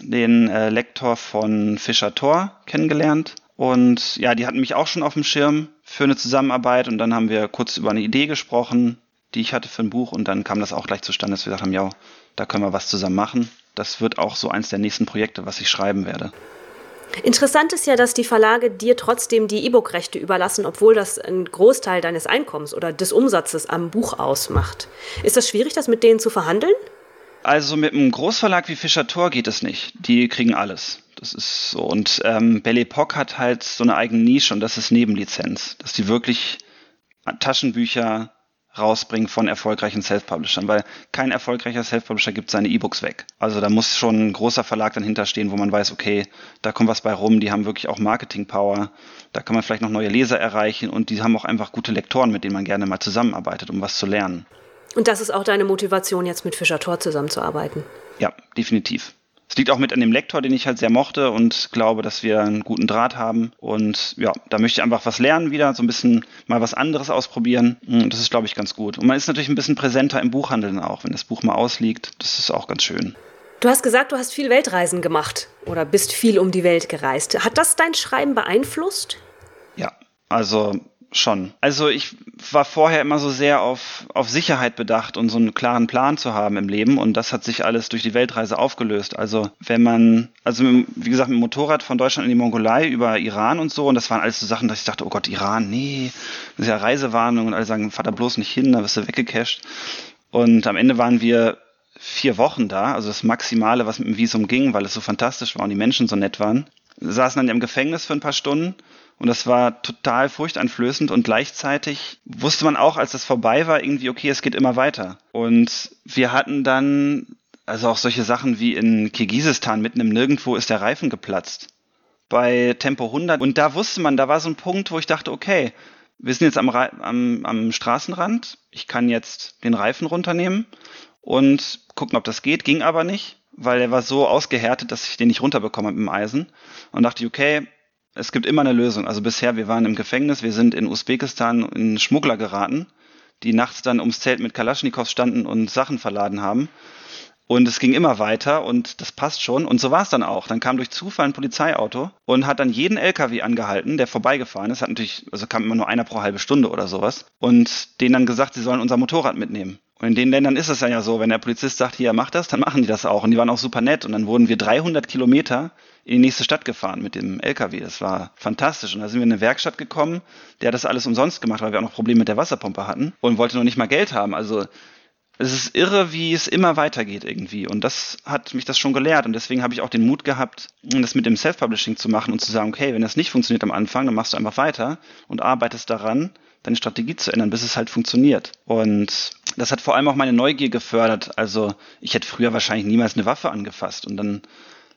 den äh, Lektor von Fischer Thor kennengelernt. Und ja, die hatten mich auch schon auf dem Schirm für eine Zusammenarbeit und dann haben wir kurz über eine Idee gesprochen, die ich hatte für ein Buch und dann kam das auch gleich zustande, dass wir gesagt haben, ja, da können wir was zusammen machen das wird auch so eins der nächsten Projekte, was ich schreiben werde. Interessant ist ja, dass die Verlage dir trotzdem die E-Book-Rechte überlassen, obwohl das einen Großteil deines Einkommens oder des Umsatzes am Buch ausmacht. Ist das schwierig, das mit denen zu verhandeln? Also mit einem Großverlag wie Fischer Tor geht es nicht. Die kriegen alles. Das ist so. Und ähm, Belle Epoque hat halt so eine eigene Nische und das ist Nebenlizenz. Dass die wirklich Taschenbücher rausbringen von erfolgreichen Self-Publishern, weil kein erfolgreicher Self-Publisher gibt seine E-Books weg. Also da muss schon ein großer Verlag dann hinterstehen, wo man weiß, okay, da kommt was bei rum, die haben wirklich auch Marketing-Power, da kann man vielleicht noch neue Leser erreichen und die haben auch einfach gute Lektoren, mit denen man gerne mal zusammenarbeitet, um was zu lernen. Und das ist auch deine Motivation, jetzt mit Fischer Tor zusammenzuarbeiten? Ja, definitiv. Es liegt auch mit an dem Lektor, den ich halt sehr mochte und glaube, dass wir einen guten Draht haben. Und ja, da möchte ich einfach was lernen wieder, so ein bisschen mal was anderes ausprobieren. Und das ist, glaube ich, ganz gut. Und man ist natürlich ein bisschen präsenter im Buchhandel auch, wenn das Buch mal ausliegt. Das ist auch ganz schön. Du hast gesagt, du hast viel Weltreisen gemacht oder bist viel um die Welt gereist. Hat das dein Schreiben beeinflusst? Ja, also schon. Also ich war vorher immer so sehr auf, auf Sicherheit bedacht und so einen klaren Plan zu haben im Leben und das hat sich alles durch die Weltreise aufgelöst. Also wenn man, also wie gesagt, mit dem Motorrad von Deutschland in die Mongolei über Iran und so und das waren alles so Sachen, dass ich dachte, oh Gott, Iran, nee, das ist ja Reisewarnung und alle sagen, fahr da bloß nicht hin, da wirst du weggecasht. Und am Ende waren wir vier Wochen da, also das Maximale, was mit dem Visum ging, weil es so fantastisch war und die Menschen so nett waren. Wir saßen dann im Gefängnis für ein paar Stunden und das war total furchteinflößend und gleichzeitig wusste man auch, als das vorbei war, irgendwie, okay, es geht immer weiter. Und wir hatten dann, also auch solche Sachen wie in Kirgisistan mitten im Nirgendwo ist der Reifen geplatzt. Bei Tempo 100. Und da wusste man, da war so ein Punkt, wo ich dachte, okay, wir sind jetzt am, am, am Straßenrand. Ich kann jetzt den Reifen runternehmen und gucken, ob das geht. Ging aber nicht, weil er war so ausgehärtet, dass ich den nicht runterbekomme mit dem Eisen. Und dachte okay, es gibt immer eine Lösung. Also bisher, wir waren im Gefängnis, wir sind in Usbekistan in Schmuggler geraten, die nachts dann ums Zelt mit Kalaschnikows standen und Sachen verladen haben. Und es ging immer weiter und das passt schon. Und so war es dann auch. Dann kam durch Zufall ein Polizeiauto und hat dann jeden LKW angehalten, der vorbeigefahren ist. Hat natürlich, also kam immer nur einer pro halbe Stunde oder sowas. Und denen dann gesagt, sie sollen unser Motorrad mitnehmen. Und in den Ländern ist es ja so, wenn der Polizist sagt, hier, mach das, dann machen die das auch. Und die waren auch super nett. Und dann wurden wir 300 Kilometer in die nächste Stadt gefahren mit dem LKW. Das war fantastisch. Und da sind wir in eine Werkstatt gekommen, der hat das alles umsonst gemacht, weil wir auch noch Probleme mit der Wasserpumpe hatten und wollte noch nicht mal Geld haben. Also es ist irre, wie es immer weitergeht irgendwie. Und das hat mich das schon gelehrt. Und deswegen habe ich auch den Mut gehabt, das mit dem Self-Publishing zu machen und zu sagen, okay, wenn das nicht funktioniert am Anfang, dann machst du einfach weiter und arbeitest daran, deine Strategie zu ändern, bis es halt funktioniert. Und das hat vor allem auch meine Neugier gefördert. Also ich hätte früher wahrscheinlich niemals eine Waffe angefasst. Und dann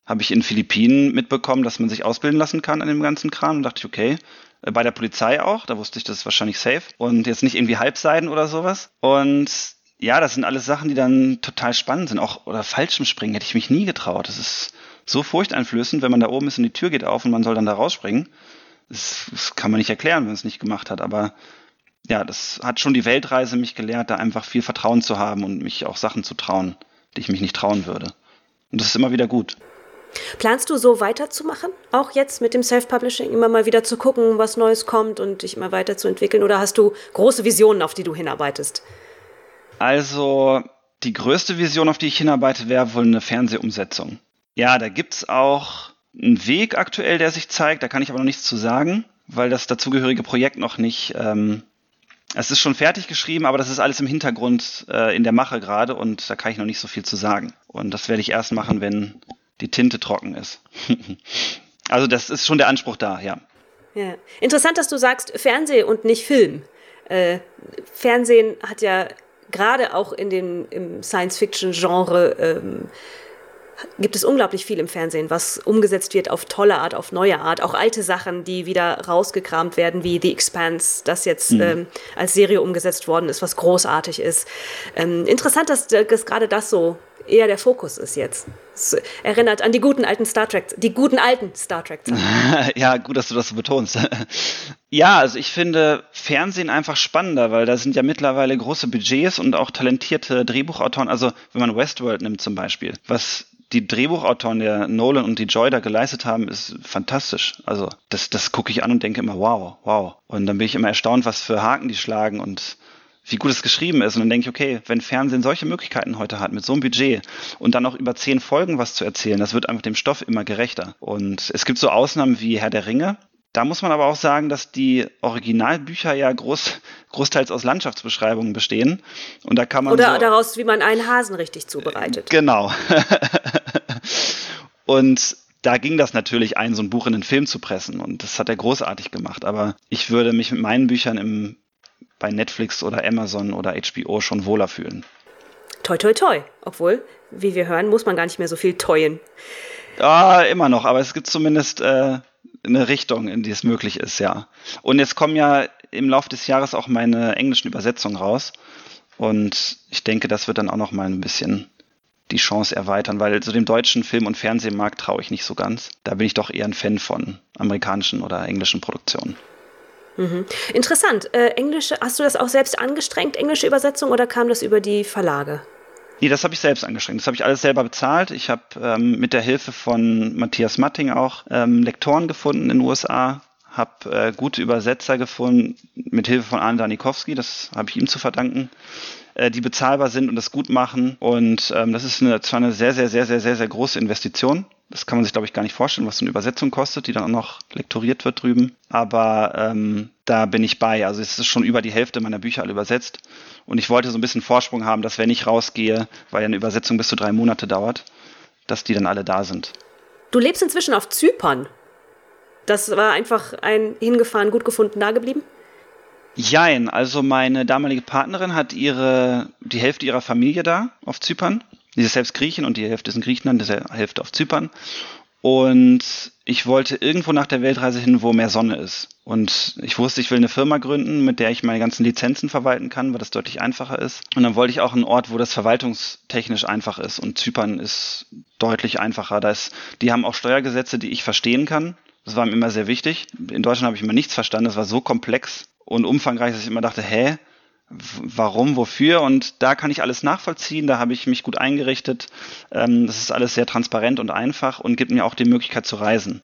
habe ich in Philippinen mitbekommen, dass man sich ausbilden lassen kann an dem ganzen Kram. Und dachte ich, okay, äh, bei der Polizei auch, da wusste ich, das ist wahrscheinlich safe. Und jetzt nicht irgendwie Halbseiden oder sowas. Und ja, das sind alles Sachen, die dann total spannend sind. Auch oder Fallschirmspringen hätte ich mich nie getraut. Das ist so furchteinflößend, wenn man da oben ist und die Tür geht auf und man soll dann da rausspringen. Das, das kann man nicht erklären, wenn man es nicht gemacht hat. Aber ja, das hat schon die Weltreise mich gelehrt, da einfach viel Vertrauen zu haben und mich auch Sachen zu trauen, die ich mich nicht trauen würde. Und das ist immer wieder gut. Planst du so weiterzumachen? Auch jetzt mit dem Self-Publishing immer mal wieder zu gucken, was Neues kommt und dich immer weiterzuentwickeln? Oder hast du große Visionen, auf die du hinarbeitest? Also, die größte Vision, auf die ich hinarbeite, wäre wohl eine Fernsehumsetzung. Ja, da gibt es auch einen Weg aktuell, der sich zeigt. Da kann ich aber noch nichts zu sagen, weil das dazugehörige Projekt noch nicht. Ähm, es ist schon fertig geschrieben, aber das ist alles im Hintergrund äh, in der Mache gerade und da kann ich noch nicht so viel zu sagen. Und das werde ich erst machen, wenn die Tinte trocken ist. Also das ist schon der Anspruch da, ja. ja. Interessant, dass du sagst Fernseh und nicht Film. Äh, Fernsehen hat ja gerade auch in dem, im Science-Fiction-Genre ähm, gibt es unglaublich viel im Fernsehen, was umgesetzt wird auf tolle Art, auf neue Art. Auch alte Sachen, die wieder rausgekramt werden, wie The Expanse, das jetzt mhm. ähm, als Serie umgesetzt worden ist, was großartig ist. Ähm, interessant, dass, dass gerade das so eher der Fokus ist jetzt. Es erinnert an die guten alten Star Trek, die guten alten Star Trek. ja, gut, dass du das so betonst. ja, also ich finde Fernsehen einfach spannender, weil da sind ja mittlerweile große Budgets und auch talentierte Drehbuchautoren. Also wenn man Westworld nimmt zum Beispiel, was die Drehbuchautoren der Nolan und die Joy da geleistet haben, ist fantastisch. Also das, das gucke ich an und denke immer, wow, wow. Und dann bin ich immer erstaunt, was für Haken die schlagen und wie gut es geschrieben ist. Und dann denke ich, okay, wenn Fernsehen solche Möglichkeiten heute hat, mit so einem Budget und dann auch über zehn Folgen was zu erzählen, das wird einfach dem Stoff immer gerechter. Und es gibt so Ausnahmen wie Herr der Ringe, da muss man aber auch sagen, dass die Originalbücher ja groß, großteils aus Landschaftsbeschreibungen bestehen. Und da kann man. Oder so, daraus, wie man einen Hasen richtig zubereitet. Genau. und da ging das natürlich ein, so ein Buch in einen Film zu pressen. Und das hat er großartig gemacht. Aber ich würde mich mit meinen Büchern im, bei Netflix oder Amazon oder HBO schon wohler fühlen. Toi, toi, toi. Obwohl, wie wir hören, muss man gar nicht mehr so viel teuen. Ah, immer noch. Aber es gibt zumindest. Äh, eine Richtung, in die es möglich ist, ja. Und jetzt kommen ja im Laufe des Jahres auch meine englischen Übersetzungen raus. Und ich denke, das wird dann auch noch mal ein bisschen die Chance erweitern, weil zu dem deutschen Film- und Fernsehmarkt traue ich nicht so ganz. Da bin ich doch eher ein Fan von amerikanischen oder englischen Produktionen. Mhm. Interessant. Äh, englische, hast du das auch selbst angestrengt, englische Übersetzung, oder kam das über die Verlage? Nee, das habe ich selbst angestrengt. Das habe ich alles selber bezahlt. Ich habe ähm, mit der Hilfe von Matthias Matting auch ähm, Lektoren gefunden in den USA, habe äh, gute Übersetzer gefunden mit Hilfe von Arne Danikowski, das habe ich ihm zu verdanken, äh, die bezahlbar sind und das gut machen. Und ähm, das ist eine, zwar eine sehr, sehr, sehr, sehr, sehr, sehr große Investition. Das kann man sich, glaube ich, gar nicht vorstellen, was so eine Übersetzung kostet, die dann auch noch lektoriert wird drüben. Aber ähm, da bin ich bei. Also es ist schon über die Hälfte meiner Bücher alle übersetzt. Und ich wollte so ein bisschen Vorsprung haben, dass wenn ich rausgehe, weil ja eine Übersetzung bis zu drei Monate dauert, dass die dann alle da sind. Du lebst inzwischen auf Zypern. Das war einfach ein hingefahren, gut gefunden, dageblieben? Jein, also meine damalige Partnerin hat ihre, die Hälfte ihrer Familie da auf Zypern. Die ist selbst Griechin und die Hälfte ist in Griechenland, die Hälfte auf Zypern. Und ich wollte irgendwo nach der Weltreise hin, wo mehr Sonne ist. Und ich wusste, ich will eine Firma gründen, mit der ich meine ganzen Lizenzen verwalten kann, weil das deutlich einfacher ist. Und dann wollte ich auch einen Ort, wo das verwaltungstechnisch einfach ist. Und Zypern ist deutlich einfacher. Da ist, die haben auch Steuergesetze, die ich verstehen kann. Das war mir immer sehr wichtig. In Deutschland habe ich immer nichts verstanden. Das war so komplex und umfangreich, dass ich immer dachte, hä, warum, wofür und da kann ich alles nachvollziehen, da habe ich mich gut eingerichtet. Ähm, das ist alles sehr transparent und einfach und gibt mir auch die Möglichkeit zu reisen.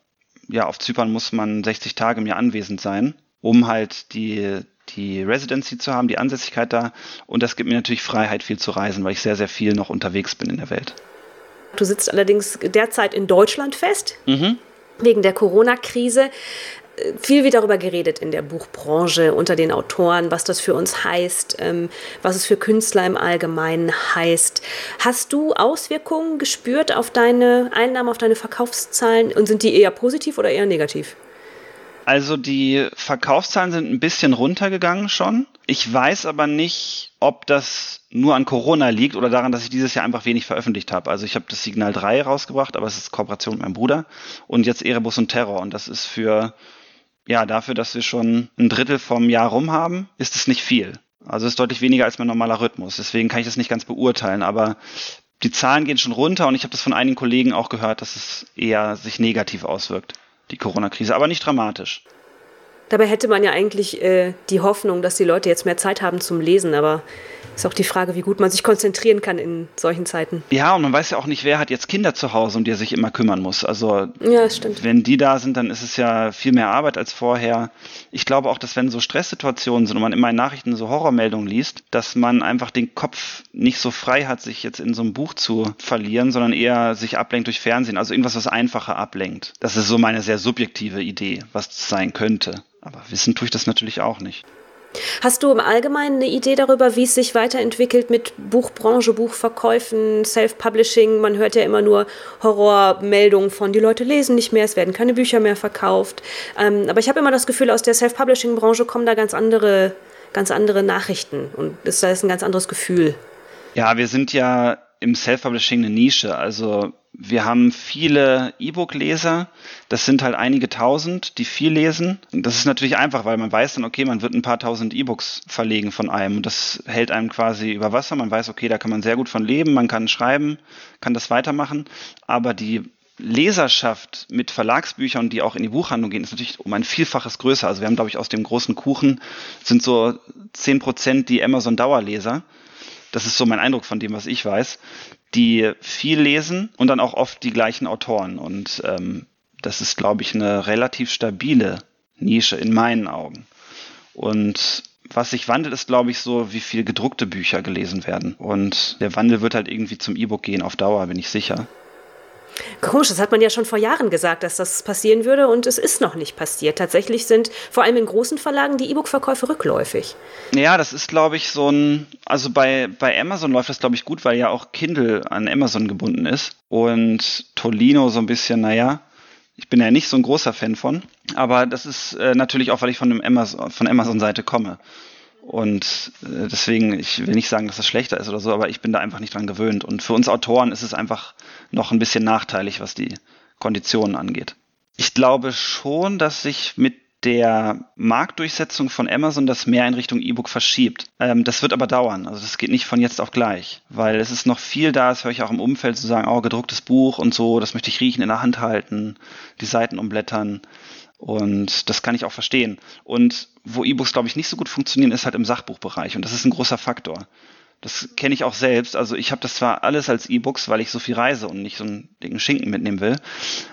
Ja, auf Zypern muss man 60 Tage im Jahr anwesend sein, um halt die, die Residency zu haben, die Ansässigkeit da und das gibt mir natürlich Freiheit, viel zu reisen, weil ich sehr, sehr viel noch unterwegs bin in der Welt. Du sitzt allerdings derzeit in Deutschland fest. Mhm wegen der Corona-Krise viel wird darüber geredet in der Buchbranche, unter den Autoren, was das für uns heißt, ähm, was es für Künstler im Allgemeinen heißt. Hast du Auswirkungen gespürt auf deine Einnahmen, auf deine Verkaufszahlen und sind die eher positiv oder eher negativ? Also die Verkaufszahlen sind ein bisschen runtergegangen schon. Ich weiß aber nicht, ob das nur an Corona liegt oder daran, dass ich dieses Jahr einfach wenig veröffentlicht habe. Also ich habe das Signal 3 rausgebracht, aber es ist Kooperation mit meinem Bruder und jetzt Erebus und Terror und das ist für ja, dafür, dass wir schon ein Drittel vom Jahr rum haben, ist es nicht viel. Also es ist deutlich weniger als mein normaler Rhythmus. Deswegen kann ich das nicht ganz beurteilen. Aber die Zahlen gehen schon runter und ich habe das von einigen Kollegen auch gehört, dass es eher sich negativ auswirkt, die Corona-Krise, aber nicht dramatisch. Dabei hätte man ja eigentlich äh, die Hoffnung, dass die Leute jetzt mehr Zeit haben zum Lesen, aber ist auch die Frage, wie gut man sich konzentrieren kann in solchen Zeiten. Ja, und man weiß ja auch nicht, wer hat jetzt Kinder zu Hause, um die er sich immer kümmern muss. Also ja, stimmt. wenn die da sind, dann ist es ja viel mehr Arbeit als vorher. Ich glaube auch, dass wenn so Stresssituationen sind und man immer in Nachrichten so Horrormeldungen liest, dass man einfach den Kopf nicht so frei hat, sich jetzt in so einem Buch zu verlieren, sondern eher sich ablenkt durch Fernsehen. Also irgendwas, was einfacher ablenkt. Das ist so meine sehr subjektive Idee, was das sein könnte. Aber wissen tue ich das natürlich auch nicht. Hast du im Allgemeinen eine Idee darüber, wie es sich weiterentwickelt mit Buchbranche, Buchverkäufen, Self-Publishing? Man hört ja immer nur Horrormeldungen von, die Leute lesen nicht mehr, es werden keine Bücher mehr verkauft. Ähm, aber ich habe immer das Gefühl, aus der Self-Publishing-Branche kommen da ganz andere, ganz andere Nachrichten und das ist ein ganz anderes Gefühl. Ja, wir sind ja im Self-Publishing eine Nische. Also wir haben viele E-Book-Leser. Das sind halt einige tausend, die viel lesen. Das ist natürlich einfach, weil man weiß dann, okay, man wird ein paar tausend E-Books verlegen von einem. Und das hält einem quasi über Wasser. Man weiß, okay, da kann man sehr gut von leben. Man kann schreiben, kann das weitermachen. Aber die Leserschaft mit Verlagsbüchern, die auch in die Buchhandlung gehen, ist natürlich um ein Vielfaches größer. Also wir haben, glaube ich, aus dem großen Kuchen sind so zehn Prozent die Amazon-Dauerleser das ist so mein Eindruck von dem, was ich weiß, die viel lesen und dann auch oft die gleichen Autoren. Und ähm, das ist, glaube ich, eine relativ stabile Nische in meinen Augen. Und was sich wandelt, ist, glaube ich, so, wie viel gedruckte Bücher gelesen werden. Und der Wandel wird halt irgendwie zum E-Book gehen auf Dauer, bin ich sicher. Komisch, das hat man ja schon vor Jahren gesagt, dass das passieren würde und es ist noch nicht passiert. Tatsächlich sind vor allem in großen Verlagen die E-Book-Verkäufe rückläufig. Ja, das ist, glaube ich, so ein, also bei, bei Amazon läuft das, glaube ich, gut, weil ja auch Kindle an Amazon gebunden ist und Tolino so ein bisschen, naja, ich bin ja nicht so ein großer Fan von, aber das ist äh, natürlich auch, weil ich von Amazon, von Amazon-Seite komme. Und äh, deswegen, ich will nicht sagen, dass das schlechter ist oder so, aber ich bin da einfach nicht dran gewöhnt. Und für uns Autoren ist es einfach noch ein bisschen nachteilig, was die Konditionen angeht. Ich glaube schon, dass sich mit der Marktdurchsetzung von Amazon das mehr in Richtung E-Book verschiebt. Ähm, das wird aber dauern. Also das geht nicht von jetzt auf gleich, weil es ist noch viel da, das höre ich auch im Umfeld zu sagen, oh, gedrucktes Buch und so, das möchte ich riechen, in der Hand halten, die Seiten umblättern. Und das kann ich auch verstehen. Und wo E-Books, glaube ich, nicht so gut funktionieren, ist halt im Sachbuchbereich. Und das ist ein großer Faktor. Das kenne ich auch selbst. Also ich habe das zwar alles als E-Books, weil ich so viel reise und nicht so einen dicken Schinken mitnehmen will.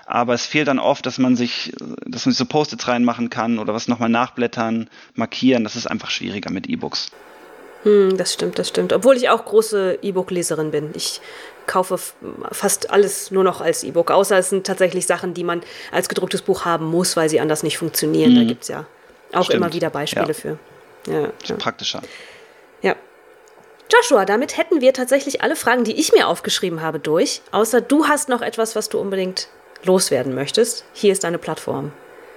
Aber es fehlt dann oft, dass man sich, dass man sich so Post-its reinmachen kann oder was nochmal nachblättern, markieren. Das ist einfach schwieriger mit E-Books. Hm, das stimmt, das stimmt. Obwohl ich auch große E-Book-Leserin bin. Ich kaufe fast alles nur noch als E-Book, außer es sind tatsächlich Sachen, die man als gedrucktes Buch haben muss, weil sie anders nicht funktionieren. Mhm. Da gibt es ja auch Stimmt. immer wieder Beispiele ja. für. Ja, ja. Praktischer. Ja. Joshua, damit hätten wir tatsächlich alle Fragen, die ich mir aufgeschrieben habe, durch. Außer du hast noch etwas, was du unbedingt loswerden möchtest. Hier ist deine Plattform.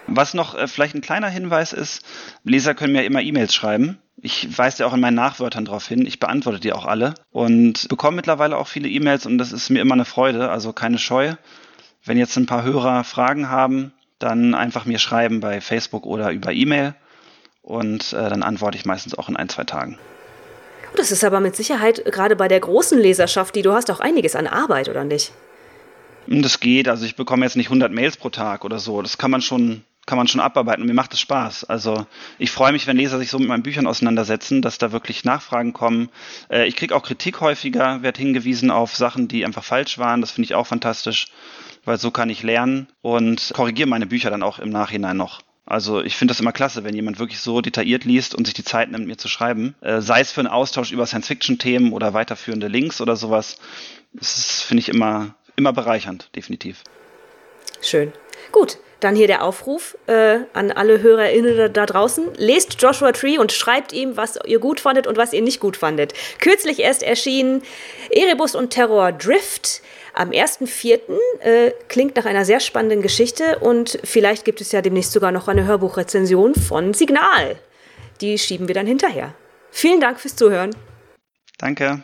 Was noch äh, vielleicht ein kleiner Hinweis ist, Leser können mir immer E-Mails schreiben. Ich weise ja auch in meinen Nachwörtern darauf hin. Ich beantworte die auch alle und bekomme mittlerweile auch viele E-Mails und das ist mir immer eine Freude, also keine Scheu. Wenn jetzt ein paar Hörer Fragen haben, dann einfach mir schreiben bei Facebook oder über E-Mail und äh, dann antworte ich meistens auch in ein, zwei Tagen. Das ist aber mit Sicherheit gerade bei der großen Leserschaft, die du hast, auch einiges an Arbeit, oder nicht? Das geht, also ich bekomme jetzt nicht 100 Mails pro Tag oder so. Das kann man schon, kann man schon abarbeiten und mir macht es Spaß. Also ich freue mich, wenn Leser sich so mit meinen Büchern auseinandersetzen, dass da wirklich Nachfragen kommen. Äh, ich kriege auch Kritik häufiger, werde hingewiesen auf Sachen, die einfach falsch waren. Das finde ich auch fantastisch weil so kann ich lernen und korrigiere meine Bücher dann auch im Nachhinein noch. Also ich finde das immer klasse, wenn jemand wirklich so detailliert liest und sich die Zeit nimmt, mir zu schreiben. Äh, sei es für einen Austausch über Science-Fiction-Themen oder weiterführende Links oder sowas. Das finde ich immer, immer bereichernd, definitiv. Schön. Gut, dann hier der Aufruf äh, an alle HörerInnen da draußen. Lest Joshua Tree und schreibt ihm, was ihr gut fandet und was ihr nicht gut fandet. Kürzlich erst erschienen Erebus und Terror Drift am 1.4. Äh, klingt nach einer sehr spannenden Geschichte und vielleicht gibt es ja demnächst sogar noch eine Hörbuchrezension von Signal. Die schieben wir dann hinterher. Vielen Dank fürs Zuhören. Danke.